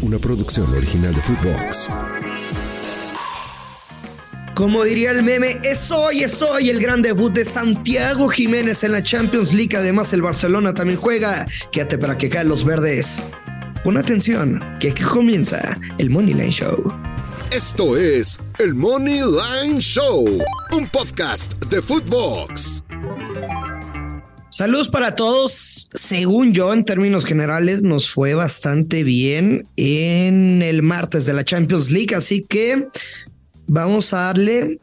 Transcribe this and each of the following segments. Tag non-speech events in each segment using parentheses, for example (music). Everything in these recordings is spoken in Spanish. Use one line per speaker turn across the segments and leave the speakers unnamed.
Una producción original de Footbox.
Como diría el meme, es hoy, es hoy el gran debut de Santiago Jiménez en la Champions League. Además, el Barcelona también juega. Quédate para que caen los verdes. Pon atención, que aquí comienza el Money Line Show.
Esto es el Money Line Show, un podcast de Footbox.
Saludos para todos. Según yo, en términos generales, nos fue bastante bien en el martes de la Champions League. Así que vamos a darle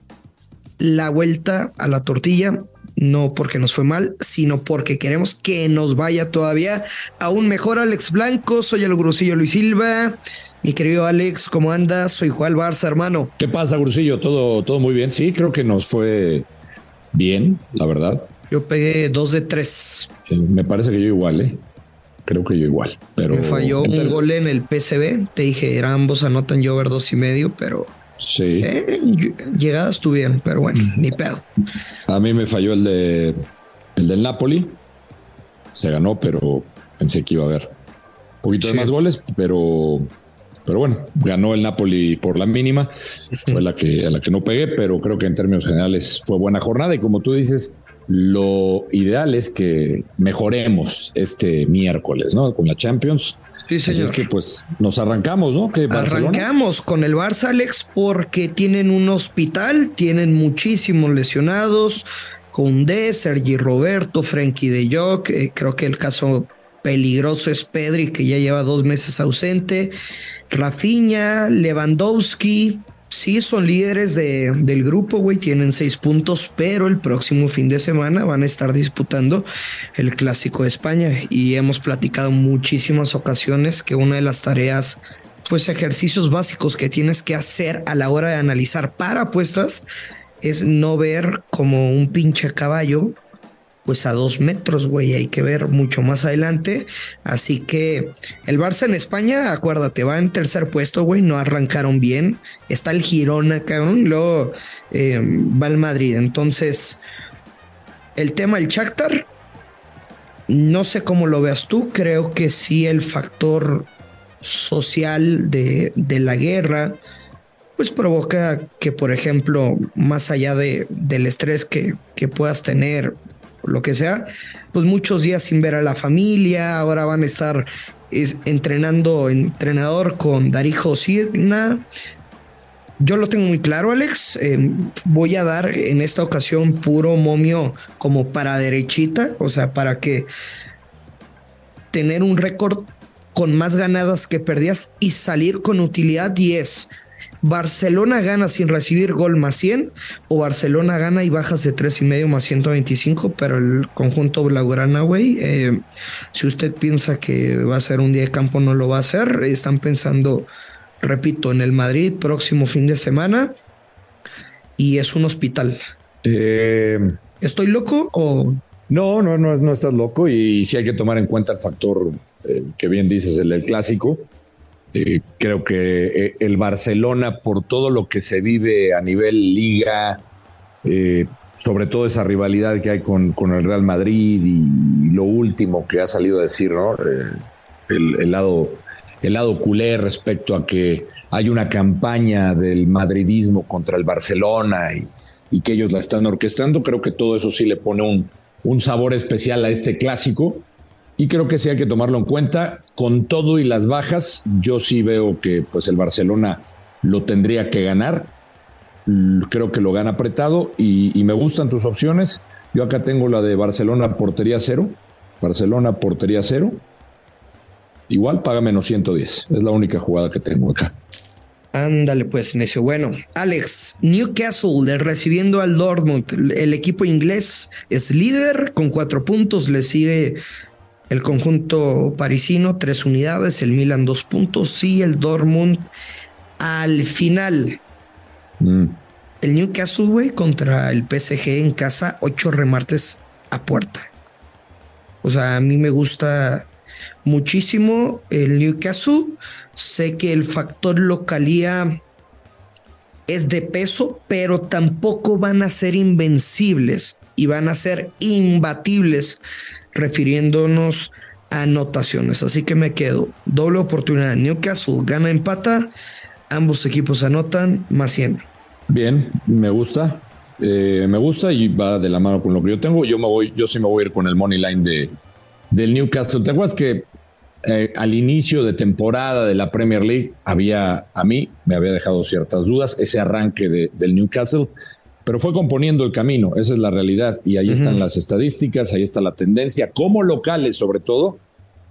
la vuelta a la tortilla. No porque nos fue mal, sino porque queremos que nos vaya todavía aún mejor. Alex Blanco, soy el Grusillo Luis Silva. Mi querido Alex, ¿cómo andas? Soy Juan Barça, hermano.
¿Qué pasa, Grusillo? Todo, todo muy bien. Sí, creo que nos fue bien, la verdad.
Yo pegué dos de tres.
Eh, me parece que yo igual, ¿eh? Creo que yo igual. Pero
Me falló un gol en el PCB. Te dije, era ambos anotan yo ver dos y medio, pero
Sí.
eh, llegadas tuvieron, pero bueno, ni pedo.
A mí me falló el de el del Napoli. Se ganó, pero pensé que iba a haber un poquito
Sí.
de más goles, pero pero bueno, ganó el Napoli por la mínima. Fue la que a la que no pegué, pero creo que en términos generales fue buena jornada y como tú dices, lo ideal es que mejoremos este miércoles, ¿no? Con la Champions.
Sí,
Así
señor.
es que pues nos arrancamos, ¿no? Que Barcelona-
Arrancamos con el Barça, Alex, porque tienen un hospital, tienen muchísimos lesionados. Koundé, Sergi Roberto, Frenkie de Jong. eh, creo que el caso peligroso es Pedri, que ya lleva dos meses ausente. Rafinha, Lewandowski. Sí, son líderes de- del grupo, güey, tienen seis puntos, pero el próximo fin de semana van a estar disputando el Clásico de España. Y hemos platicado muchísimas ocasiones que una de las tareas, pues ejercicios básicos que tienes que hacer a la hora de analizar para apuestas es no ver como un pinche caballo pues a dos metros, güey, hay que ver mucho más adelante. Así que el Barça en España, acuérdate, va en tercer puesto, güey, no arrancaron bien. Está el Girona, cabrón, luego eh, va el Madrid. Entonces, el tema del Shakhtar, no sé cómo lo veas tú, creo que sí el factor social de, de la guerra, pues provoca que, por ejemplo, más allá de, del estrés que, que puedas tener, lo que sea, pues muchos días sin ver a la familia, ahora van a estar es, entrenando entrenador con Darijo Signa. Yo lo tengo muy claro, Alex. Eh, voy a dar en esta ocasión puro momio como para derechita, o sea, para que tener un récord con más ganadas que perdidas y salir con utilidad 10. Barcelona gana sin recibir gol más 100 o Barcelona gana y bajas de 3 y medio más 125, pero el conjunto blaugrana, güey, eh, si usted piensa que va a ser un día de campo, no lo va a hacer. Están pensando, repito, en el Madrid próximo fin de semana y es un hospital.
Eh,
¿Estoy loco o
No, no, no, no estás loco y sí hay que tomar en cuenta el factor eh, que bien dices, el del clásico. Eh, creo que eh, el Barcelona, por todo lo que se vive a nivel liga, eh, sobre todo esa rivalidad que hay con, el Real Madrid y, lo último que ha salido a decir, ¿no? El, lado, el lado culé respecto a que hay una campaña del madridismo contra el Barcelona y, y que ellos la están orquestando, creo que todo eso sí le pone un, un sabor especial a este clásico. Y creo que sí hay que tomarlo en cuenta. Con todo y las bajas, yo sí veo que pues el Barcelona lo tendría que ganar. Creo que lo gana apretado y, me gustan tus opciones. Yo acá tengo la de Barcelona portería cero. Barcelona portería cero. Igual paga menos 110. Es la única jugada que tengo acá.
Ándale, pues, necio. Bueno, Alex, Newcastle recibiendo al Dortmund. El equipo inglés es líder con cuatro puntos. Le sigue el conjunto parisino, tres unidades. El Milan, dos puntos. Y el Dortmund al final. Mm. El Newcastle, güey, contra el PSG en casa, ocho remates a puerta. O sea, a mí me gusta muchísimo el Newcastle. Sé que el factor localía es de peso, pero tampoco van a ser invencibles y van a ser imbatibles, refiriéndonos a anotaciones. Así que me quedo. Doble oportunidad. Newcastle gana, empata. Ambos equipos anotan más 100.
Bien, me gusta. Eh, me gusta y va de la mano con lo que yo tengo. Yo me voy, yo sí me voy a ir con el money line de, del Newcastle. ¿Te acuerdas que eh, al inicio de temporada de la Premier League había, a mí, me había dejado ciertas dudas, ese arranque del Newcastle, pero fue componiendo el camino, esa es la realidad, y ahí están las estadísticas, ahí está la tendencia, como locales sobre todo,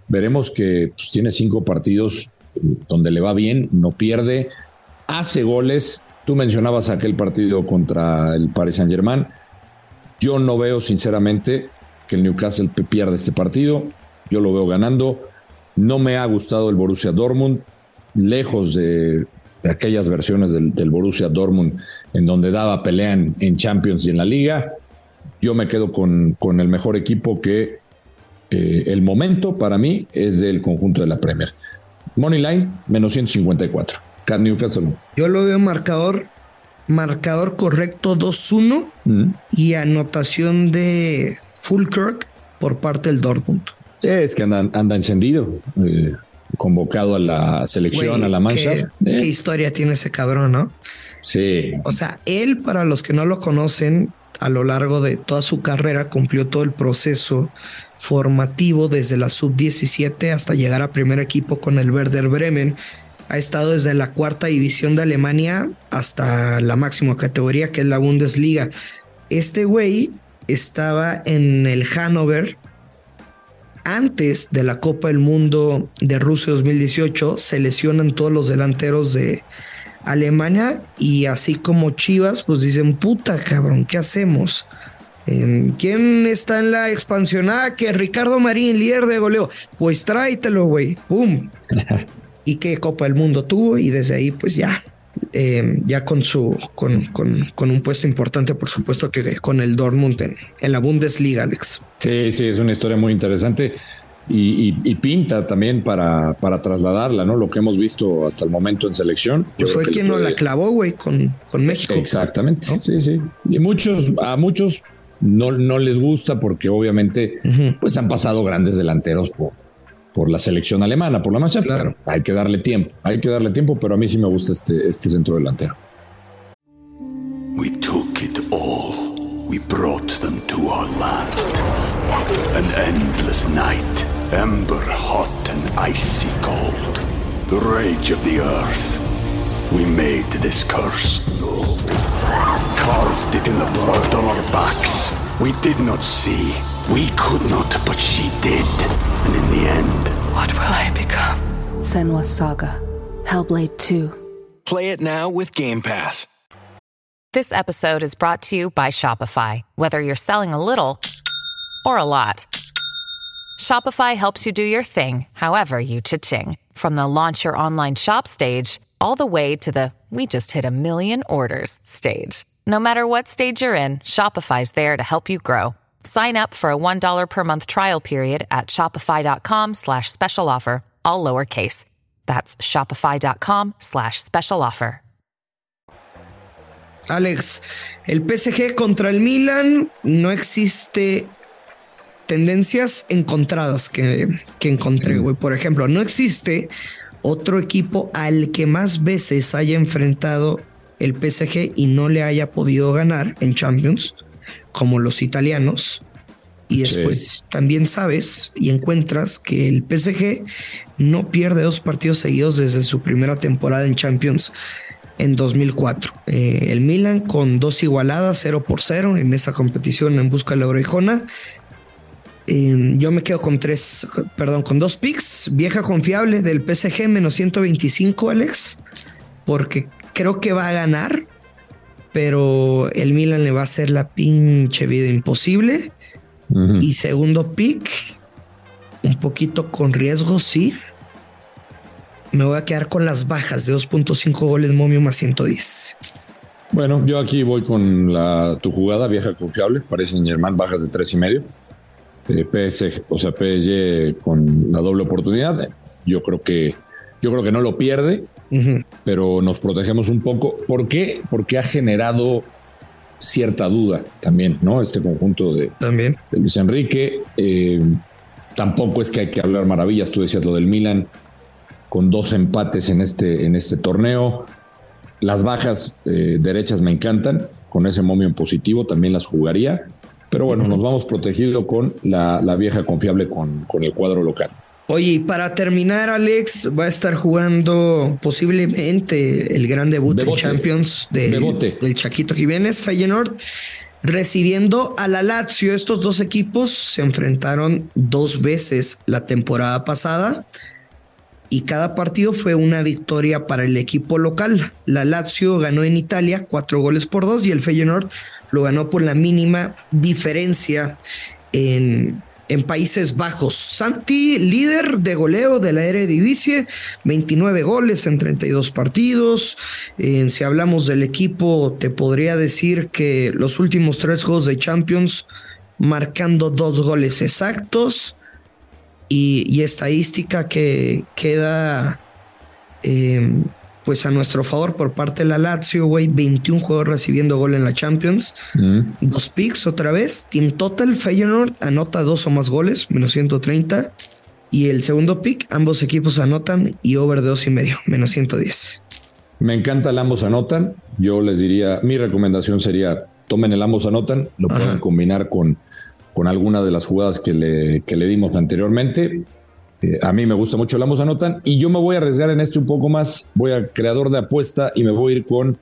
veremos que pues, tiene cinco partidos donde le va bien, no pierde, hace goles, tú mencionabas aquel partido contra el Paris Saint Germain, yo no veo sinceramente que el Newcastle pierda este partido, yo lo veo ganando, no me ha gustado el Borussia Dortmund, lejos de, aquellas versiones del, Borussia Dortmund en donde daba pelea en, Champions y en la Liga. Yo me quedo con, con el mejor equipo que eh, el momento para mí es del conjunto de la Premier. Money Line, menos 154. Newcastle.
Yo lo veo marcador, marcador correcto 2-1 mm. y anotación de Fulkirk por parte del Dortmund.
Es que anda, anda encendido, eh, convocado a la selección, a la mancha.
Qué, qué, eh. historia tiene ese cabrón, ¿no?
Sí.
O sea, él, para los que no lo conocen, a lo largo de toda su carrera cumplió todo el proceso formativo desde la sub-17 hasta llegar a primer equipo con el Werder Bremen. Ha estado desde la cuarta división de Alemania hasta la máxima categoría que es la Bundesliga. Este güey estaba en el Hannover antes de la Copa del Mundo de Rusia 2018 se lesionan todos los delanteros de Alemania y así como Chivas pues dicen puta cabrón, ¿qué hacemos? Em, ¿Quién está en la expansión? Ah, que Ricardo Marín, líder de goleo. Pues tráetelo, güey. ¡Pum! (laughs) y qué Copa del Mundo tuvo y desde ahí pues ya eh, ya con su con, con, un puesto importante, por supuesto que con el Dortmund en, la Bundesliga, Alex.
Sí, sí, es una historia muy interesante y, pinta también para, para trasladarla, ¿no? Lo que hemos visto hasta el momento en selección.
Pues fue quien nos la clavó, güey, con, con México.
Exactamente, sí, sí. Y muchos, a muchos no, no les gusta porque obviamente pues han pasado grandes delanteros por, por la selección alemana, por la mancha. Claro. hay que darle tiempo, hay que darle tiempo, pero a mí sí me gusta este, este centro delantero.
We took it all. We brought them to our land. An endless night, ember hot and icy cold. The rage of the earth. We made this curse. Carved it in the blood on our backs. We did not see. We could not, but she did. And in the end,
what will I become? Senwa Saga, Hellblade 2.
Play it now with Game Pass.
This episode is brought to you by Shopify. Whether you're selling a little or a lot, Shopify helps you do your thing, however you cha-ching. From the launch your online shop stage, all the way to the we just hit a million orders stage. No matter what stage you're in, Shopify's there to help you grow. Sign up for a $1 per month trial period at shopify.com slash special offer, all lowercase. That's shopify.com slash special offer.
Alex, el PSG contra el Milan no existe tendencias encontradas que, que encontré, güey. Por ejemplo, no existe otro equipo al que más veces haya enfrentado el PSG y no le haya podido ganar en Champions como los italianos. Y después también sabes y encuentras que el PSG no pierde dos partidos seguidos desde su primera temporada en Champions en 2004. Eh, el Milan con dos igualadas, 0 por 0 en esa competición en busca de la orejona. Eh, yo me quedo con tres, perdón, con dos picks. Vieja confiable del PSG menos 125, Alex, porque creo que va a ganar, pero el Milan le va a hacer la pinche vida imposible. Y segundo pick, un poquito con riesgo, sí. Me voy a quedar con las bajas de 2.5 goles momio más 110.
Bueno, yo aquí voy con la, tu jugada vieja confiable. Parece Germán bajas de tres y medio. Eh, PSG, o sea, PSG con la doble oportunidad. Yo creo que, yo creo que no lo pierde, pero nos protegemos un poco. ¿Por qué? Porque ha generado cierta duda también, ¿no? Este conjunto de,
también.
Luis Enrique. Eh, tampoco es que hay que hablar maravillas, tú decías lo del Milan, con dos empates en este, en este torneo. Las bajas eh, derechas me encantan, con ese momio en positivo también las jugaría, pero bueno, nos vamos protegido con la, vieja confiable con, con el cuadro local.
Oye, y para terminar, Alex va a estar jugando posiblemente el gran debut de, Champions del Chaquito Jiménez, Feyenoord, recibiendo a la Lazio. Estos dos equipos se enfrentaron dos veces la temporada pasada y cada partido fue una victoria para el equipo local. La Lazio ganó en Italia cuatro goles por dos y el Feyenoord lo ganó por la mínima diferencia en en Países Bajos. Santi, líder de goleo de la Eredivisie, 29 goles en 32 partidos. si hablamos del equipo, te podría decir que los últimos tres juegos de Champions, marcando dos goles exactos. Y, estadística que queda em, pues a nuestro favor por parte de la Lazio, güey, 21 juegos recibiendo gol en la Champions, mm. dos picks otra vez, Team Total, Feyenoord anota dos o más goles, menos 130, y el segundo pick, ambos equipos anotan y over de dos y medio, (laughs) menos 110.
Me encanta el ambos anotan, yo les diría, mi recomendación sería, tomen el ambos anotan, lo pueden combinar con, con alguna de las jugadas que le, que le dimos anteriormente, a mí me gusta mucho el ambos anotan y yo me voy a arriesgar en este un poco más. Voy a creador de apuesta y me voy a ir con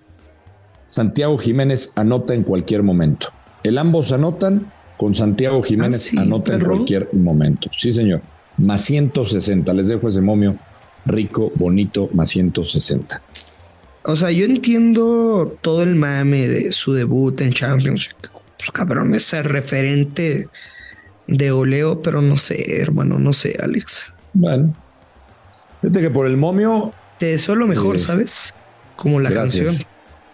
Santiago Jiménez anota en cualquier momento. El ambos anotan con Santiago Jiménez ah, anota en cualquier momento. Sí, señor. Más 160. Les dejo ese momio rico, bonito, más 160.
O sea, yo entiendo todo el mame de su debut en Champions. Pues, cabrón, es el referente de oleo, pero no sé, hermano, no sé, Alex.
Bueno. Fíjate que por el momio.
Te deseo lo mejor, ¿sabes? Como la canción.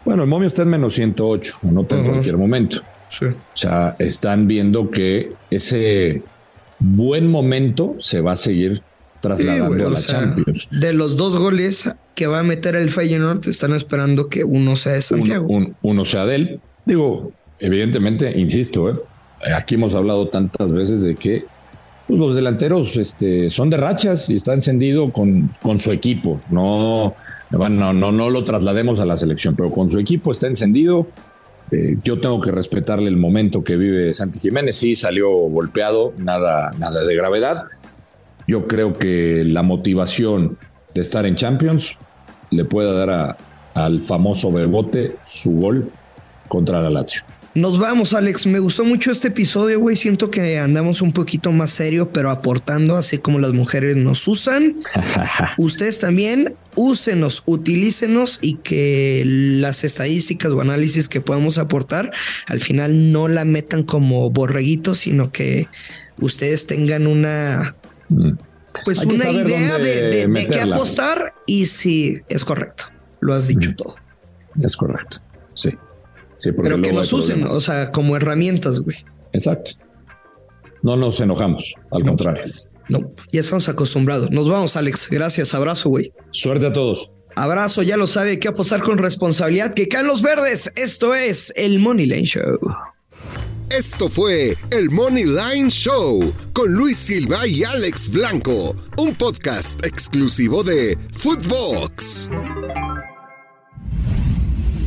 Bueno, el momio está en menos 108, anota en cualquier momento. Sí. O sea, están viendo que ese buen momento se va a seguir trasladando a la Champions.
De los dos goles que va a meter el Feyenoord, están esperando que uno sea de Santiago.
uno sea de él. Digo, evidentemente, insisto, ¿eh? aquí hemos hablado tantas veces de que los delanteros este, son de rachas y está encendido con, con su equipo. No, no, no, no lo traslademos a la selección, pero con su equipo está encendido. Eh, yo tengo que respetarle el momento que vive Santi Jiménez. Sí, salió golpeado, nada, nada de gravedad. Yo creo que la motivación de estar en Champions le puede dar al famoso Bebote su gol contra la Lazio.
Nos vamos, Alex. Me gustó mucho este episodio, güey. Siento que andamos un poquito más serio, pero aportando, así como las mujeres nos usan. (laughs) Ustedes también úsenos, utilícenos y que las estadísticas o análisis que podamos aportar al final no la metan como borreguitos, sino que ustedes tengan una, mm. pues una idea de, de, qué apostar y si es correcto. Lo has dicho mm. todo.
Es correcto. Sí
pero que nos usen, o sea, como herramientas, güey.
Exacto. No nos enojamos, al contrario.
No, ya estamos acostumbrados. Nos vamos, Alex. Gracias, abrazo, güey.
Suerte a todos.
Abrazo, ya lo sabe, que apostar con responsabilidad, que caen los verdes. Esto es el Money Line Show.
Esto fue el Money Line Show con Luis Silva y Alex Blanco, un podcast exclusivo de Footbox